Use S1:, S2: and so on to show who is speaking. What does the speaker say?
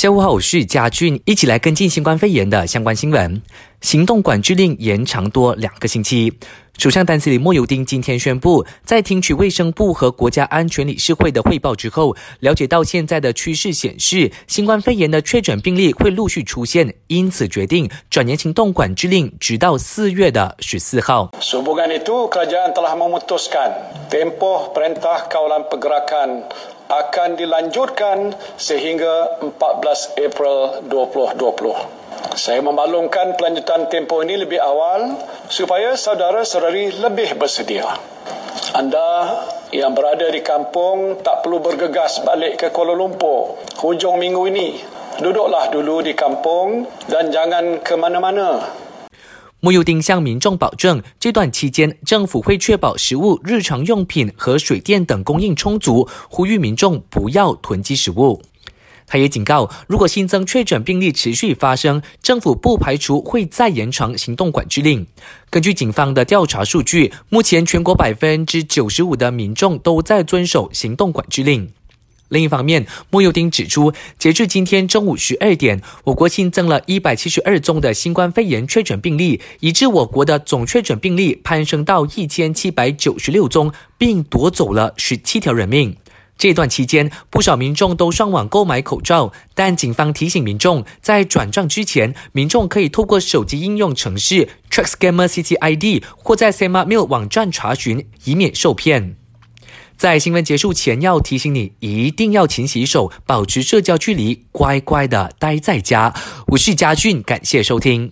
S1: 下午好，我是嘉俊，一起来跟进新冠肺炎的相关新闻。行动管制令延长多两个星期。首相丹斯里莫尤丁今天宣布，在听取卫生部和国家安全理事会的汇报之后，了解到现在的趋势显示，新冠肺炎的确诊病例会陆续出现，因此决定转延行动管制令，直到四月的十四号。
S2: Saya memaklumkan pelanjutan tempoh ini lebih awal supaya saudara-saudari lebih bersedia. Anda yang berada di kampung tak perlu bergegas balik ke Kuala Lumpur hujung minggu ini. Duduklah dulu di kampung dan jangan ke mana-mana.
S1: 穆尤丁向民众保证，这段期间政府会确保食物、日常用品和水电等供应充足，呼吁民众不要囤积食物。 他也警告，如果新增确诊病例持续发生，政府不排除会再延长行动管制令。根据警方的调查数据，目前全国百分之九十五的民众都在遵守行动管制令。另一方面，莫尤丁指出，截至今天中午十二点，我国新增了一百七十二宗的新冠肺炎确诊病例，以致我国的总确诊病例攀升到一千七百九十六宗，并夺走了十七条人命。这段期间，不少民众都上网购买口罩，但警方提醒民众，在转账之前，民众可以透过手机应用程式 Track Scammer CCID 或在 Sema Mail 网站查询，以免受骗。在新闻结束前，要提醒你一定要勤洗手，保持社交距离，乖乖的待在家。我是嘉俊，感谢收听。